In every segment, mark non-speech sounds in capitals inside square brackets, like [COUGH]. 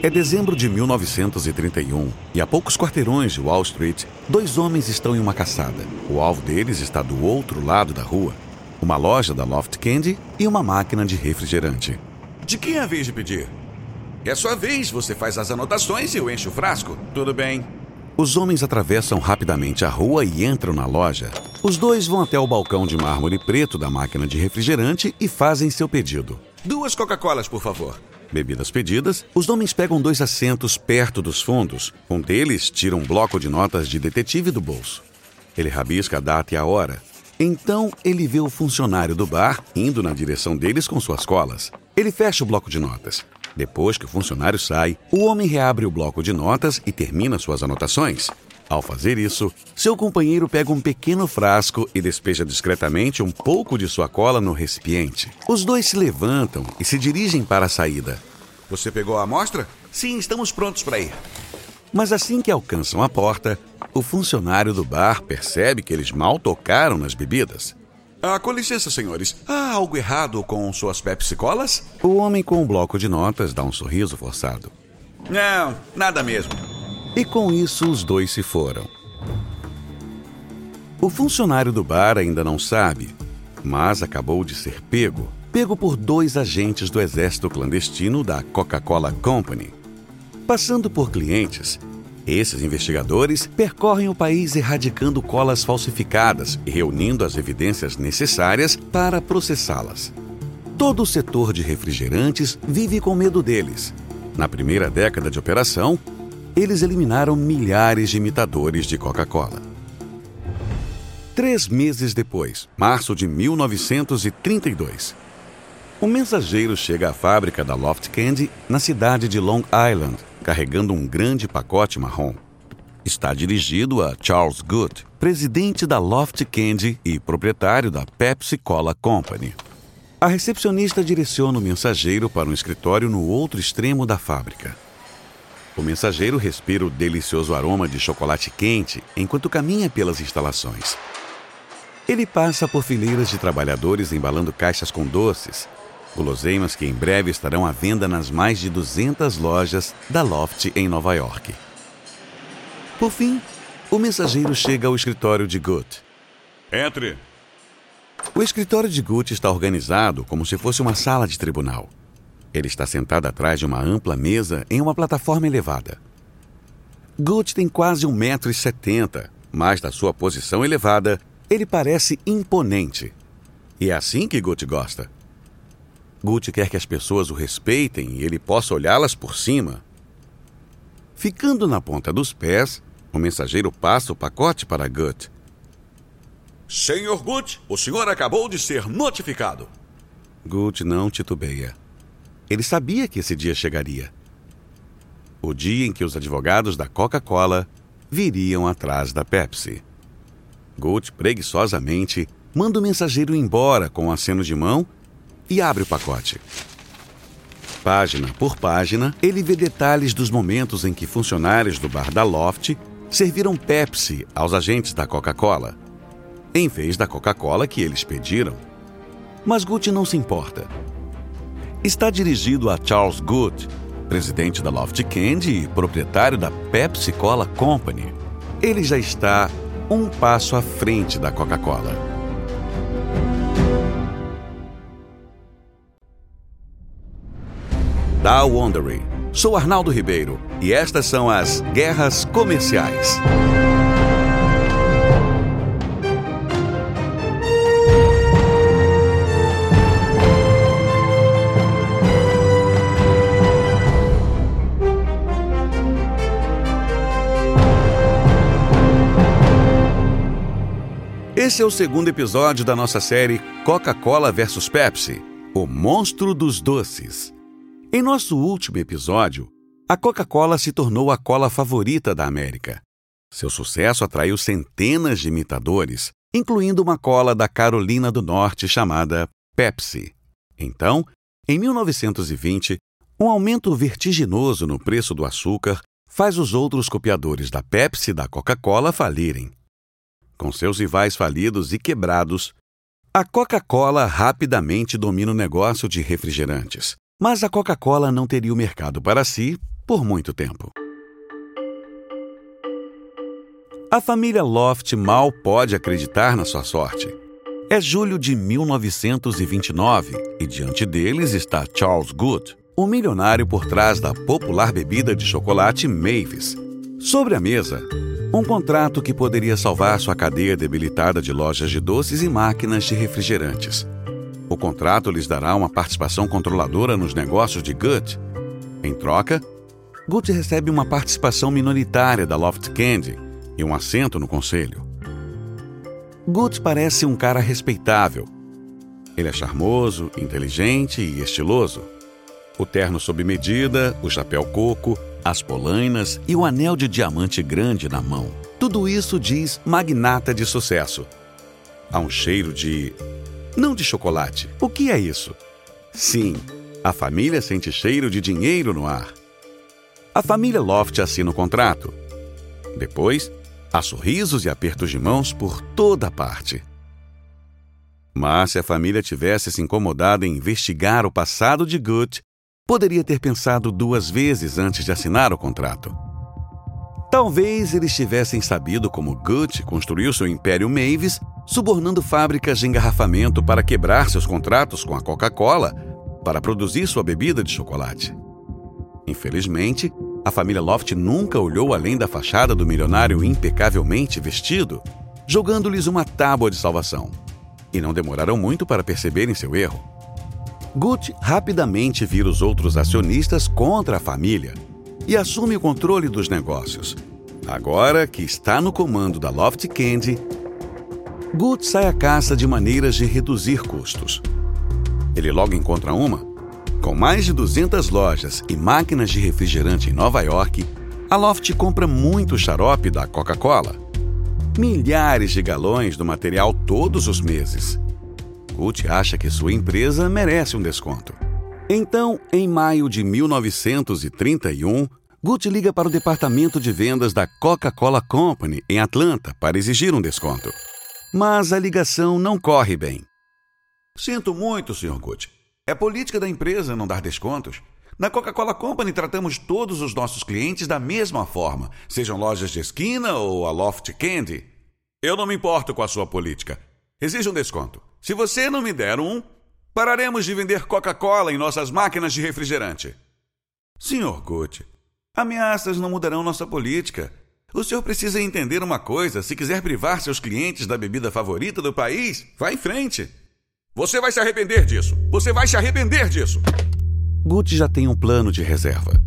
É dezembro de 1931 e a poucos quarteirões de Wall Street, dois homens estão em uma caçada. O alvo deles está do outro lado da rua. Uma loja da Loft Candy e uma máquina de refrigerante. De quem é a vez de pedir? É sua vez, você faz as anotações e eu encho o frasco. Tudo bem. Os homens atravessam rapidamente a rua e entram na loja. Os dois vão até o balcão de mármore preto da máquina de refrigerante e fazem seu pedido. Duas Coca-Colas, por favor. Bebidas pedidas, os homens pegam dois assentos perto dos fundos. Um deles tira um bloco de notas de detetive do bolso. Ele rabisca a data e a hora. Então ele vê o funcionário do bar indo na direção deles com suas colas. Ele fecha o bloco de notas. Depois que o funcionário sai, o homem reabre o bloco de notas e termina suas anotações. Ao fazer isso, seu companheiro pega um pequeno frasco e despeja discretamente um pouco de sua cola no recipiente. Os dois se levantam e se dirigem para a saída. Você pegou a amostra? Sim, estamos prontos para ir. Mas assim que alcançam a porta, o funcionário do bar percebe que eles mal tocaram nas bebidas. Ah, com licença, senhores. Há algo errado com suas Pepsi Colas? O homem com o bloco de notas dá um sorriso forçado. Não, nada mesmo. E com isso os dois se foram. O funcionário do bar ainda não sabe, mas acabou de ser pego pego por dois agentes do exército clandestino da Coca-Cola Company. Passando por clientes, esses investigadores percorrem o país erradicando colas falsificadas e reunindo as evidências necessárias para processá-las. Todo o setor de refrigerantes vive com medo deles. Na primeira década de operação, eles eliminaram milhares de imitadores de Coca-Cola. Três meses depois, março de 1932, o mensageiro chega à fábrica da Loft Candy na cidade de Long Island, carregando um grande pacote marrom. Está dirigido a Charles Good, presidente da Loft Candy e proprietário da Pepsi Cola Company. A recepcionista direciona o mensageiro para um escritório no outro extremo da fábrica. O mensageiro respira o delicioso aroma de chocolate quente enquanto caminha pelas instalações. Ele passa por fileiras de trabalhadores embalando caixas com doces, guloseimas que em breve estarão à venda nas mais de 200 lojas da Loft em Nova York. Por fim, o mensageiro chega ao escritório de Gut. Entre. O escritório de Gut está organizado como se fosse uma sala de tribunal. Ele está sentado atrás de uma ampla mesa em uma plataforma elevada. Gut tem quase 1,70m, mas da sua posição elevada, ele parece imponente. E é assim que Gut gosta. Gut quer que as pessoas o respeitem e ele possa olhá-las por cima. Ficando na ponta dos pés, o mensageiro passa o pacote para Gut. Senhor Gut, o senhor acabou de ser notificado. Gut não titubeia. Ele sabia que esse dia chegaria. O dia em que os advogados da Coca-Cola viriam atrás da Pepsi. Gut preguiçosamente manda o mensageiro embora com um aceno de mão e abre o pacote. Página por página, ele vê detalhes dos momentos em que funcionários do bar da Loft serviram Pepsi aos agentes da Coca-Cola, em vez da Coca-Cola que eles pediram. Mas Good não se importa. Está dirigido a Charles Good, presidente da Loft Candy e proprietário da Pepsi Cola Company. Ele já está um passo à frente da Coca-Cola. Da Wondering. Sou Arnaldo Ribeiro e estas são as Guerras Comerciais. Esse é o segundo episódio da nossa série Coca-Cola vs Pepsi O Monstro dos Doces. Em nosso último episódio, a Coca-Cola se tornou a cola favorita da América. Seu sucesso atraiu centenas de imitadores, incluindo uma cola da Carolina do Norte chamada Pepsi. Então, em 1920, um aumento vertiginoso no preço do açúcar faz os outros copiadores da Pepsi e da Coca-Cola falirem. Com seus rivais falidos e quebrados, a Coca-Cola rapidamente domina o negócio de refrigerantes. Mas a Coca-Cola não teria o mercado para si por muito tempo. A família Loft mal pode acreditar na sua sorte. É julho de 1929 e diante deles está Charles Good, o milionário por trás da popular bebida de chocolate Mavis. Sobre a mesa, um contrato que poderia salvar sua cadeia debilitada de lojas de doces e máquinas de refrigerantes. O contrato lhes dará uma participação controladora nos negócios de Good. Em troca, Good recebe uma participação minoritária da Loft Candy e um assento no conselho. Good parece um cara respeitável. Ele é charmoso, inteligente e estiloso. O terno sob medida, o chapéu coco, as polainas e o anel de diamante grande na mão. Tudo isso diz magnata de sucesso. Há um cheiro de. não de chocolate. O que é isso? Sim, a família sente cheiro de dinheiro no ar. A família Loft assina o contrato. Depois, Há sorrisos e apertos de mãos por toda parte. Mas se a família tivesse se incomodado em investigar o passado de Good, poderia ter pensado duas vezes antes de assinar o contrato. Talvez eles tivessem sabido como Good construiu seu império Mavis, subornando fábricas de engarrafamento para quebrar seus contratos com a Coca-Cola para produzir sua bebida de chocolate. Infelizmente, a família Loft nunca olhou além da fachada do milionário impecavelmente vestido, jogando-lhes uma tábua de salvação. E não demoraram muito para perceberem seu erro. Gut rapidamente vira os outros acionistas contra a família e assume o controle dos negócios. Agora que está no comando da Loft Candy, Gut sai à caça de maneiras de reduzir custos. Ele logo encontra uma com mais de 200 lojas e máquinas de refrigerante em Nova York, a Loft compra muito xarope da Coca-Cola. Milhares de galões do material todos os meses. Gucci acha que sua empresa merece um desconto. Então, em maio de 1931, Gucci liga para o departamento de vendas da Coca-Cola Company em Atlanta para exigir um desconto. Mas a ligação não corre bem. Sinto muito, Sr. Gucci. É política da empresa não dar descontos. Na Coca-Cola Company tratamos todos os nossos clientes da mesma forma, sejam lojas de esquina ou a Loft Candy. Eu não me importo com a sua política. Exige um desconto. Se você não me der um, pararemos de vender Coca-Cola em nossas máquinas de refrigerante. Senhor Gucci, ameaças não mudarão nossa política. O senhor precisa entender uma coisa: se quiser privar seus clientes da bebida favorita do país, vá em frente. Você vai se arrepender disso. Você vai se arrepender disso. Gucci já tem um plano de reserva.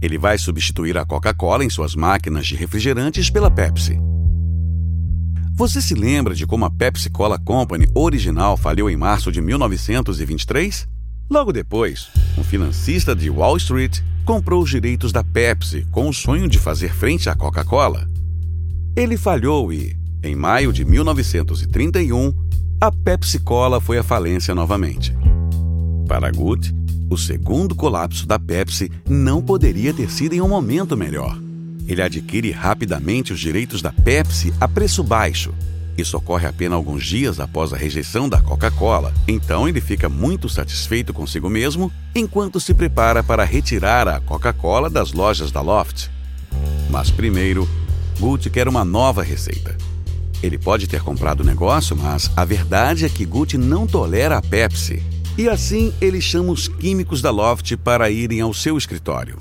Ele vai substituir a Coca-Cola em suas máquinas de refrigerantes pela Pepsi. Você se lembra de como a Pepsi Cola Company original faliu em março de 1923? Logo depois, um financista de Wall Street comprou os direitos da Pepsi com o sonho de fazer frente à Coca-Cola. Ele falhou e, em maio de 1931, a Pepsi Cola foi à falência novamente. Para Good, o segundo colapso da Pepsi não poderia ter sido em um momento melhor. Ele adquire rapidamente os direitos da Pepsi a preço baixo. Isso ocorre apenas alguns dias após a rejeição da Coca-Cola, então ele fica muito satisfeito consigo mesmo enquanto se prepara para retirar a Coca-Cola das lojas da Loft. Mas primeiro, Good quer uma nova receita. Ele pode ter comprado o negócio, mas a verdade é que Gucci não tolera a Pepsi. E assim ele chama os químicos da Loft para irem ao seu escritório.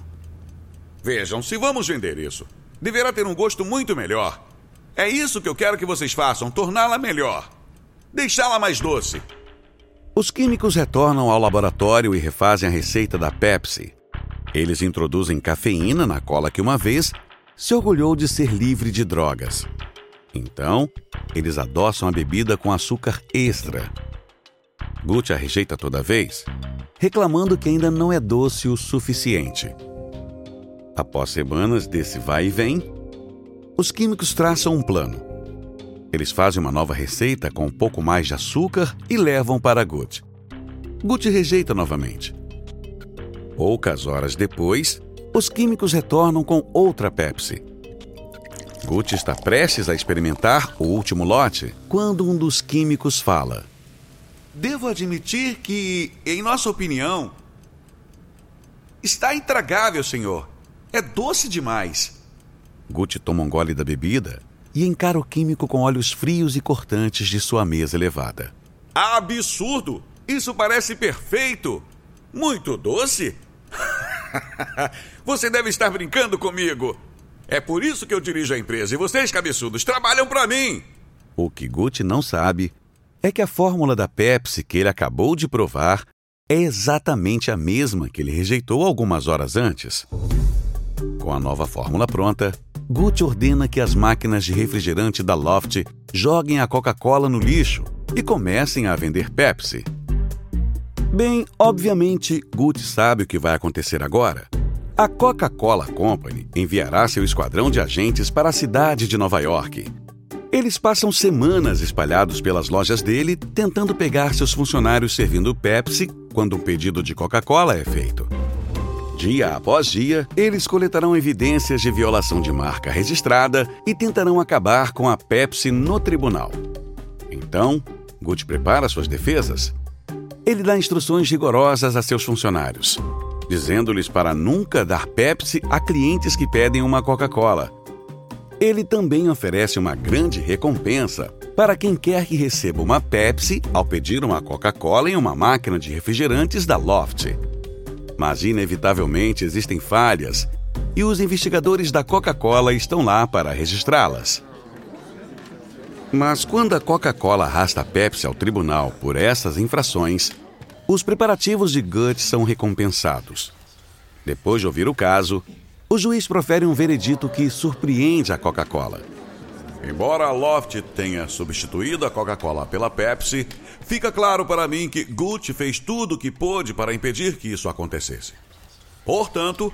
Vejam, se vamos vender isso, deverá ter um gosto muito melhor. É isso que eu quero que vocês façam, torná-la melhor. Deixá-la mais doce. Os químicos retornam ao laboratório e refazem a receita da Pepsi. Eles introduzem cafeína na cola que uma vez se orgulhou de ser livre de drogas. Então, eles adoçam a bebida com açúcar extra. Gucci a rejeita toda vez, reclamando que ainda não é doce o suficiente. Após semanas desse vai e vem, os químicos traçam um plano. Eles fazem uma nova receita com um pouco mais de açúcar e levam para Gucci. Gucci rejeita novamente. Poucas horas depois, os químicos retornam com outra Pepsi. Gucci está prestes a experimentar o último lote quando um dos químicos fala: Devo admitir que, em nossa opinião, está intragável, senhor. É doce demais. Gucci toma um gole da bebida e encara o químico com olhos frios e cortantes de sua mesa elevada. Absurdo! Isso parece perfeito! Muito doce? [LAUGHS] Você deve estar brincando comigo. É por isso que eu dirijo a empresa e vocês, cabeçudos, trabalham para mim. O que Gucci não sabe é que a fórmula da Pepsi que ele acabou de provar é exatamente a mesma que ele rejeitou algumas horas antes. Com a nova fórmula pronta, Gucci ordena que as máquinas de refrigerante da Loft joguem a Coca-Cola no lixo e comecem a vender Pepsi. Bem, obviamente, Gucci sabe o que vai acontecer agora. A Coca-Cola Company enviará seu esquadrão de agentes para a cidade de Nova York. Eles passam semanas espalhados pelas lojas dele tentando pegar seus funcionários servindo Pepsi quando um pedido de Coca-Cola é feito. Dia após dia, eles coletarão evidências de violação de marca registrada e tentarão acabar com a Pepsi no tribunal. Então, Gucci prepara suas defesas ele dá instruções rigorosas a seus funcionários, dizendo-lhes para nunca dar Pepsi a clientes que pedem uma Coca-Cola. Ele também oferece uma grande recompensa para quem quer que receba uma Pepsi ao pedir uma Coca-Cola em uma máquina de refrigerantes da Loft. Mas, inevitavelmente, existem falhas e os investigadores da Coca-Cola estão lá para registrá-las. Mas quando a Coca-Cola arrasta a Pepsi ao tribunal por essas infrações, os preparativos de Guts são recompensados. Depois de ouvir o caso, o juiz profere um veredito que surpreende a Coca-Cola. Embora a Loft tenha substituído a Coca-Cola pela Pepsi, fica claro para mim que Gucci fez tudo o que pôde para impedir que isso acontecesse. Portanto,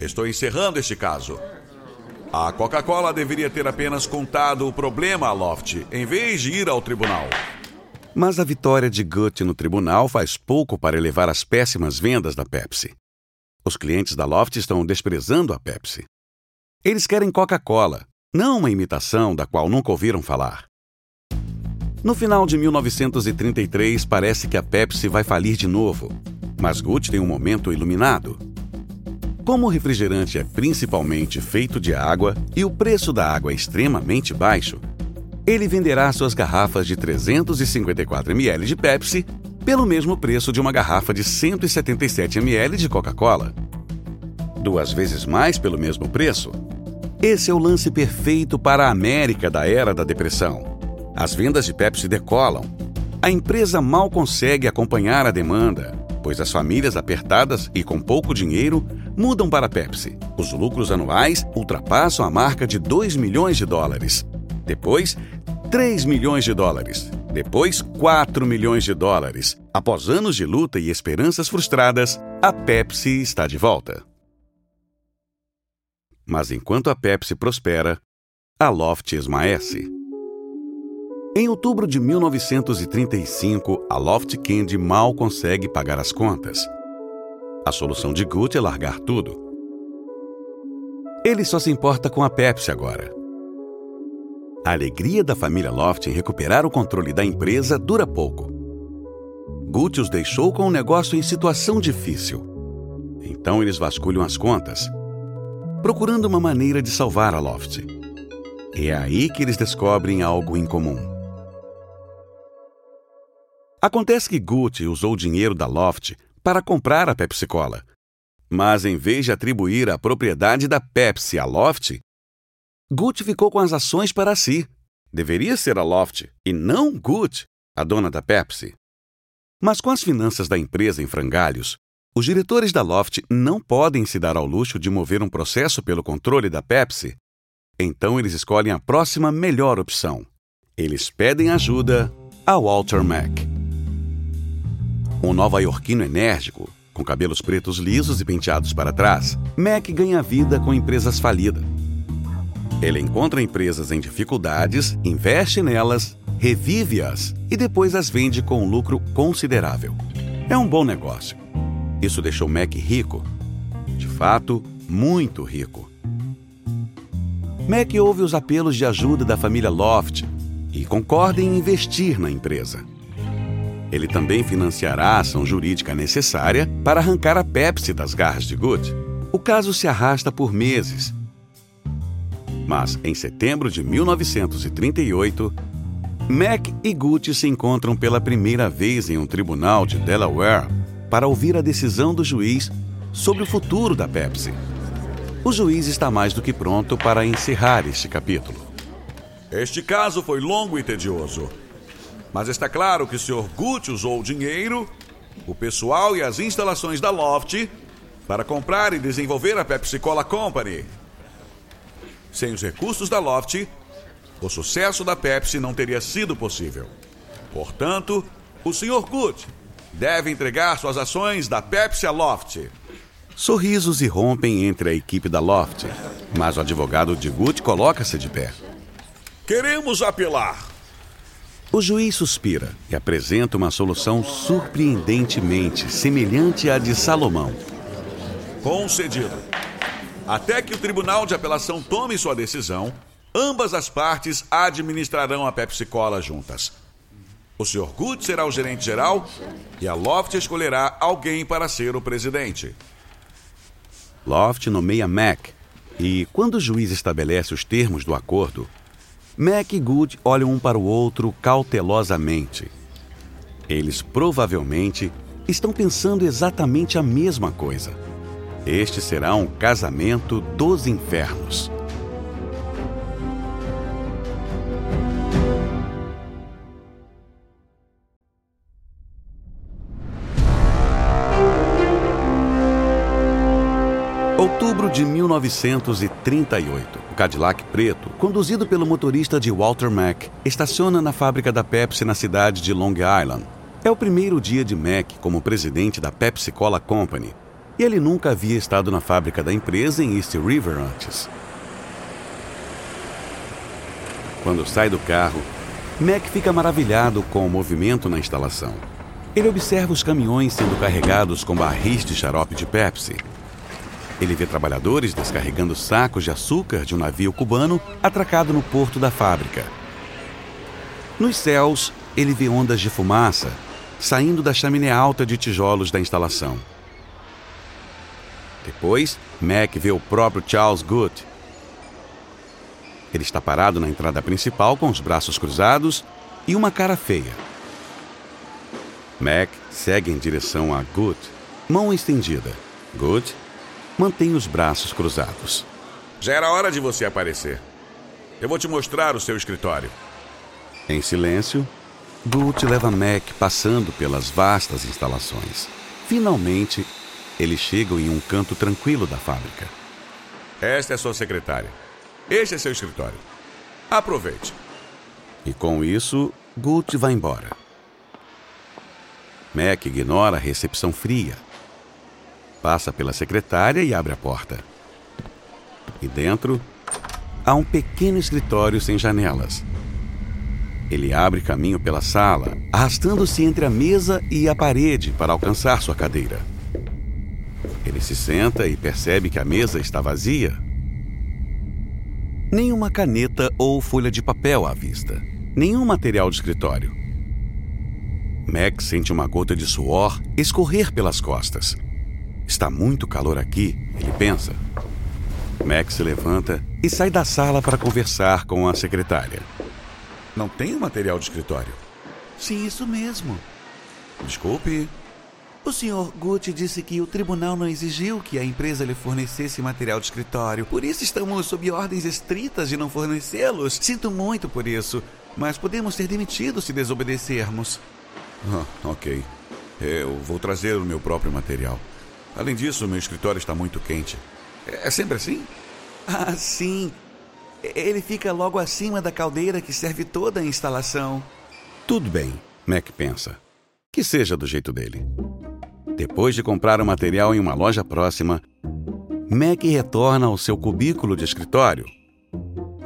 estou encerrando este caso. A Coca-Cola deveria ter apenas contado o problema à Loft, em vez de ir ao tribunal. Mas a vitória de Gutt no tribunal faz pouco para elevar as péssimas vendas da Pepsi. Os clientes da Loft estão desprezando a Pepsi. Eles querem Coca-Cola, não uma imitação da qual nunca ouviram falar. No final de 1933, parece que a Pepsi vai falir de novo, mas Gucci tem um momento iluminado. Como o refrigerante é principalmente feito de água e o preço da água é extremamente baixo, ele venderá suas garrafas de 354 ml de Pepsi pelo mesmo preço de uma garrafa de 177 ml de Coca-Cola. Duas vezes mais pelo mesmo preço. Esse é o lance perfeito para a América da era da depressão. As vendas de Pepsi decolam. A empresa mal consegue acompanhar a demanda pois as famílias apertadas e com pouco dinheiro mudam para a Pepsi. Os lucros anuais ultrapassam a marca de 2 milhões de dólares. Depois, 3 milhões de dólares. Depois, 4 milhões de dólares. Após anos de luta e esperanças frustradas, a Pepsi está de volta. Mas enquanto a Pepsi prospera, a Loft esmaece. Em outubro de 1935, a Loft Candy mal consegue pagar as contas. A solução de Gucci é largar tudo. Ele só se importa com a Pepsi agora. A alegria da família Loft em recuperar o controle da empresa dura pouco. Gucci os deixou com o um negócio em situação difícil. Então eles vasculham as contas, procurando uma maneira de salvar a Loft. É aí que eles descobrem algo incomum. Acontece que Gucci usou o dinheiro da Loft para comprar a Pepsi Cola. Mas em vez de atribuir a propriedade da Pepsi à Loft, Gucci ficou com as ações para si. Deveria ser a Loft e não Gucci, a dona da Pepsi. Mas com as finanças da empresa em frangalhos, os diretores da Loft não podem se dar ao luxo de mover um processo pelo controle da Pepsi. Então eles escolhem a próxima melhor opção. Eles pedem ajuda a Walter Mack. Um nova-iorquino enérgico, com cabelos pretos lisos e penteados para trás, Mac ganha vida com empresas falidas. Ele encontra empresas em dificuldades, investe nelas, revive-as e depois as vende com um lucro considerável. É um bom negócio. Isso deixou Mac rico. De fato, muito rico. Mac ouve os apelos de ajuda da família Loft e concorda em investir na empresa. Ele também financiará a ação jurídica necessária para arrancar a Pepsi das garras de Good. O caso se arrasta por meses. Mas, em setembro de 1938, Mac e Gucci se encontram pela primeira vez em um tribunal de Delaware para ouvir a decisão do juiz sobre o futuro da Pepsi. O juiz está mais do que pronto para encerrar este capítulo. Este caso foi longo e tedioso. Mas está claro que o Sr. Gucci usou o dinheiro, o pessoal e as instalações da Loft para comprar e desenvolver a Pepsi Cola Company. Sem os recursos da Loft, o sucesso da Pepsi não teria sido possível. Portanto, o Sr. Good deve entregar suas ações da Pepsi à Loft. Sorrisos irrompem entre a equipe da Loft, mas o advogado de Good coloca-se de pé. Queremos apelar. O juiz suspira e apresenta uma solução surpreendentemente semelhante à de Salomão. Concedido. Até que o Tribunal de Apelação tome sua decisão, ambas as partes administrarão a Pepsi Cola juntas. O Sr. Good será o gerente geral e a Loft escolherá alguém para ser o presidente. Loft nomeia Mac e, quando o juiz estabelece os termos do acordo, Mac e Good olham um para o outro cautelosamente. Eles provavelmente estão pensando exatamente a mesma coisa. Este será um casamento dos infernos. De 1938. O Cadillac preto, conduzido pelo motorista de Walter Mack, estaciona na fábrica da Pepsi na cidade de Long Island. É o primeiro dia de Mack como presidente da Pepsi Cola Company, e ele nunca havia estado na fábrica da empresa em East River antes. Quando sai do carro, Mac fica maravilhado com o movimento na instalação. Ele observa os caminhões sendo carregados com barris de xarope de Pepsi ele vê trabalhadores descarregando sacos de açúcar de um navio cubano atracado no porto da fábrica. Nos céus, ele vê ondas de fumaça saindo da chaminé alta de tijolos da instalação. Depois, Mac vê o próprio Charles Good. Ele está parado na entrada principal com os braços cruzados e uma cara feia. Mac segue em direção a Good, mão estendida. Good mantém os braços cruzados. Já era hora de você aparecer. Eu vou te mostrar o seu escritório. Em silêncio, Gut leva Mac passando pelas vastas instalações. Finalmente, eles chegam em um canto tranquilo da fábrica. Esta é sua secretária. Este é seu escritório. Aproveite. E com isso, Gut vai embora. Mac ignora a recepção fria passa pela secretária e abre a porta. E dentro há um pequeno escritório sem janelas. Ele abre caminho pela sala, arrastando-se entre a mesa e a parede para alcançar sua cadeira. Ele se senta e percebe que a mesa está vazia. Nenhuma caneta ou folha de papel à vista. Nenhum material de escritório. Max sente uma gota de suor escorrer pelas costas. Está muito calor aqui, ele pensa. Max se levanta e sai da sala para conversar com a secretária. Não tem material de escritório? Sim, isso mesmo. Desculpe. O senhor Gucci disse que o tribunal não exigiu que a empresa lhe fornecesse material de escritório. Por isso estamos sob ordens estritas de não fornecê-los. Sinto muito por isso, mas podemos ser demitidos se desobedecermos. Ah, ok. Eu vou trazer o meu próprio material. Além disso, meu escritório está muito quente. É sempre assim? Ah, sim. Ele fica logo acima da caldeira que serve toda a instalação. Tudo bem, Mac pensa. Que seja do jeito dele. Depois de comprar o material em uma loja próxima, Mac retorna ao seu cubículo de escritório.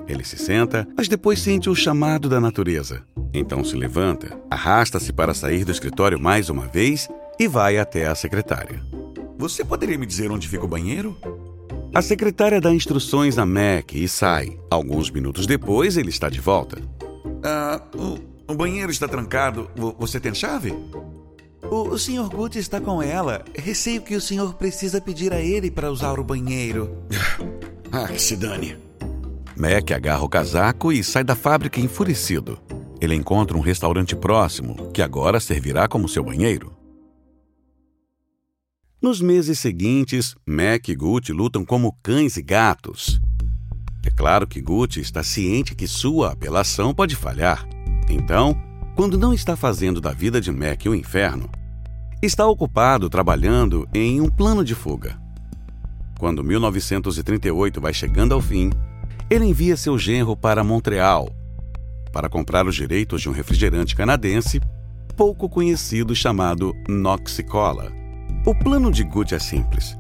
Ele se senta, mas depois sente o chamado da natureza. Então se levanta, arrasta-se para sair do escritório mais uma vez e vai até a secretária. Você poderia me dizer onde fica o banheiro? A secretária dá instruções a Mac e sai. Alguns minutos depois, ele está de volta. Ah, o, o banheiro está trancado. Você tem chave? O, o Sr. Gucci está com ela. Receio que o senhor precisa pedir a ele para usar o banheiro. [LAUGHS] ah, que se dane. Mac agarra o casaco e sai da fábrica enfurecido. Ele encontra um restaurante próximo, que agora servirá como seu banheiro. Nos meses seguintes, Mac e Gucci lutam como cães e gatos. É claro que Gucci está ciente que sua apelação pode falhar. Então, quando não está fazendo da vida de Mac um inferno, está ocupado trabalhando em um plano de fuga. Quando 1938 vai chegando ao fim, ele envia seu genro para Montreal para comprar os direitos de um refrigerante canadense pouco conhecido chamado Noxicola. O plano de Gucci é simples.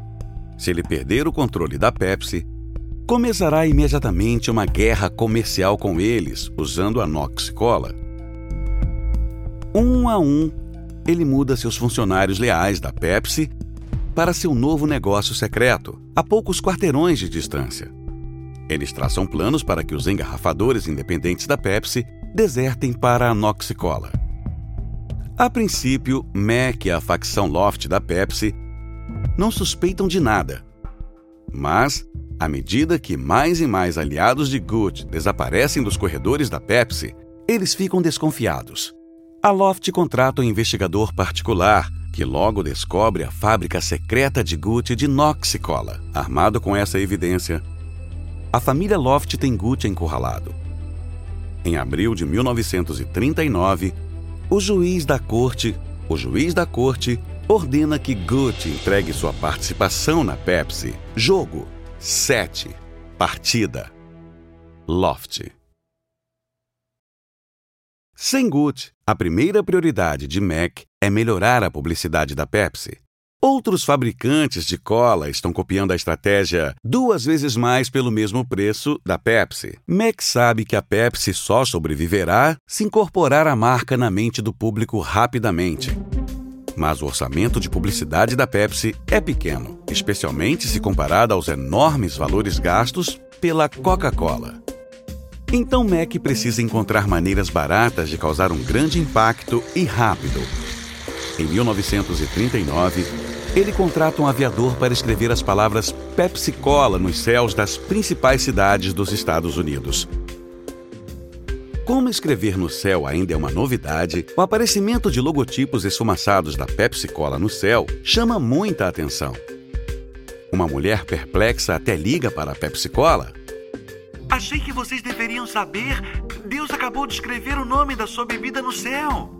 Se ele perder o controle da Pepsi, começará imediatamente uma guerra comercial com eles, usando a Noxicola. Um a um, ele muda seus funcionários leais da Pepsi para seu novo negócio secreto, a poucos quarteirões de distância. Eles traçam planos para que os engarrafadores independentes da Pepsi desertem para a Noxicola. A princípio, Mac e a facção Loft da Pepsi não suspeitam de nada. Mas, à medida que mais e mais aliados de Good desaparecem dos corredores da Pepsi, eles ficam desconfiados. A Loft contrata um investigador particular que logo descobre a fábrica secreta de Gucci de Noxicola. Armado com essa evidência, a família Loft tem Gucci encurralado. Em abril de 1939, o juiz da corte, o juiz da corte ordena que Gucci entregue sua participação na Pepsi. Jogo 7. Partida. Loft. Sem Gucci, a primeira prioridade de Mac é melhorar a publicidade da Pepsi. Outros fabricantes de cola estão copiando a estratégia duas vezes mais pelo mesmo preço da Pepsi. Mac sabe que a Pepsi só sobreviverá se incorporar a marca na mente do público rapidamente. Mas o orçamento de publicidade da Pepsi é pequeno, especialmente se comparado aos enormes valores gastos pela Coca-Cola. Então Mac precisa encontrar maneiras baratas de causar um grande impacto e rápido. Em 1939, ele contrata um aviador para escrever as palavras Pepsi Cola nos céus das principais cidades dos Estados Unidos. Como escrever no céu ainda é uma novidade, o aparecimento de logotipos esfumaçados da Pepsi Cola no céu chama muita atenção. Uma mulher perplexa até liga para a Pepsi Cola. Achei que vocês deveriam saber. Deus acabou de escrever o nome da sua bebida no céu.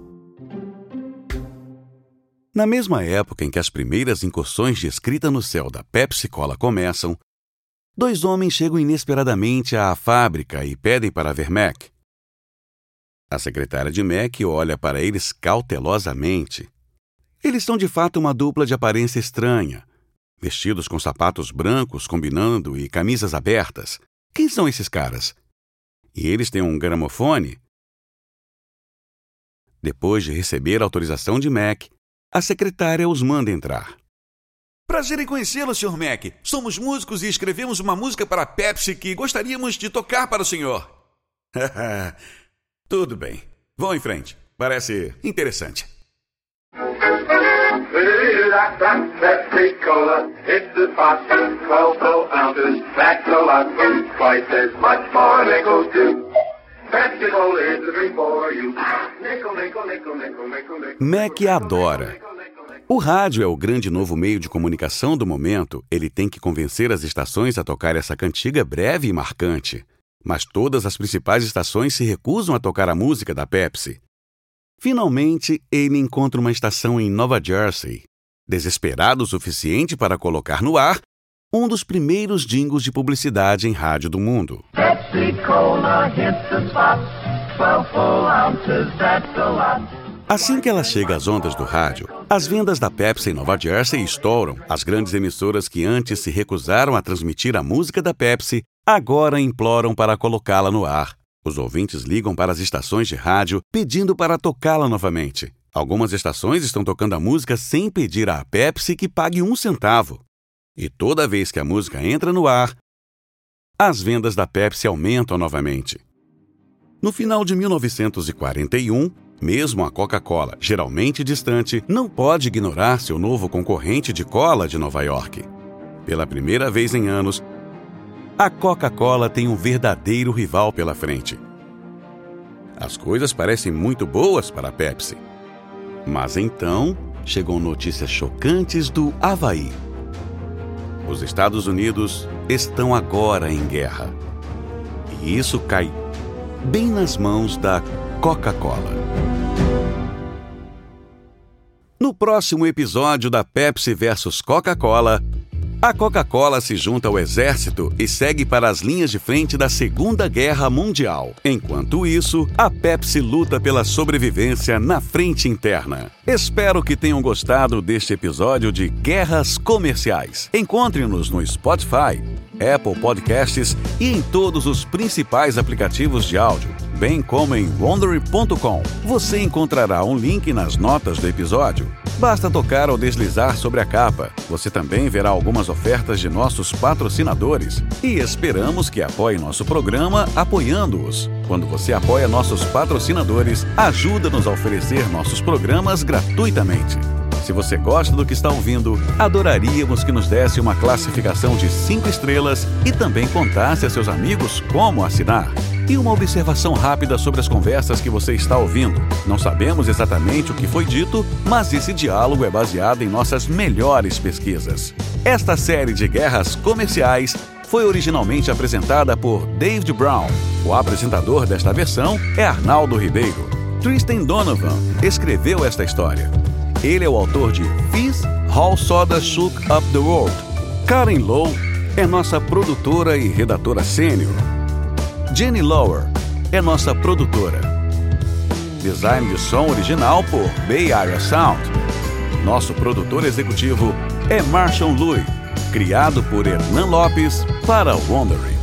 Na mesma época em que as primeiras incursões de escrita no céu da Pepsi Cola começam, dois homens chegam inesperadamente à fábrica e pedem para ver Mac. A secretária de Mac olha para eles cautelosamente. Eles são de fato uma dupla de aparência estranha, vestidos com sapatos brancos combinando e camisas abertas. Quem são esses caras? E eles têm um gramofone? Depois de receber a autorização de Mac, a secretária os manda entrar. Prazer em conhecê-lo, Sr. Mac. Somos músicos e escrevemos uma música para a Pepsi que gostaríamos de tocar para o senhor. [LAUGHS] Tudo bem. Vão em frente. Parece interessante. Mac adora. O rádio é o grande novo meio de comunicação do momento. Ele tem que convencer as estações a tocar essa cantiga breve e marcante. Mas todas as principais estações se recusam a tocar a música da Pepsi. Finalmente, ele encontra uma estação em Nova Jersey, desesperado o suficiente para colocar no ar um dos primeiros jingles de publicidade em rádio do mundo. Assim que ela chega às ondas do rádio, as vendas da Pepsi em Nova Jersey estouram. As grandes emissoras que antes se recusaram a transmitir a música da Pepsi agora imploram para colocá-la no ar. Os ouvintes ligam para as estações de rádio pedindo para tocá-la novamente. Algumas estações estão tocando a música sem pedir à Pepsi que pague um centavo. E toda vez que a música entra no ar, as vendas da Pepsi aumentam novamente. No final de 1941, Mesmo a Coca-Cola, geralmente distante, não pode ignorar seu novo concorrente de cola de Nova York. Pela primeira vez em anos, a Coca-Cola tem um verdadeiro rival pela frente. As coisas parecem muito boas para a Pepsi. Mas então chegam notícias chocantes do Havaí. Os Estados Unidos estão agora em guerra. E isso cai bem nas mãos da Coca-Cola. No próximo episódio da Pepsi vs Coca-Cola, a Coca-Cola se junta ao exército e segue para as linhas de frente da Segunda Guerra Mundial. Enquanto isso, a Pepsi luta pela sobrevivência na frente interna. Espero que tenham gostado deste episódio de Guerras Comerciais. Encontre-nos no Spotify, Apple Podcasts e em todos os principais aplicativos de áudio, bem como em wondery.com. Você encontrará um link nas notas do episódio. Basta tocar ou deslizar sobre a capa. Você também verá algumas ofertas de nossos patrocinadores e esperamos que apoie nosso programa apoiando-os. Quando você apoia nossos patrocinadores, ajuda-nos a oferecer nossos programas gratuitamente. Se você gosta do que está ouvindo, adoraríamos que nos desse uma classificação de 5 estrelas e também contasse a seus amigos como assinar. E uma observação rápida sobre as conversas que você está ouvindo. Não sabemos exatamente o que foi dito, mas esse diálogo é baseado em nossas melhores pesquisas. Esta série de guerras comerciais foi originalmente apresentada por David Brown. O apresentador desta versão é Arnaldo Ribeiro. Tristan Donovan escreveu esta história. Ele é o autor de Fizz, How Soda Shook Up the World. Karen Lowe é nossa produtora e redatora sênior. Jenny Lower é nossa produtora. Design de som original por Bay Area Sound. Nosso produtor executivo é Marshall Louis, criado por Hernan Lopes para Wondering.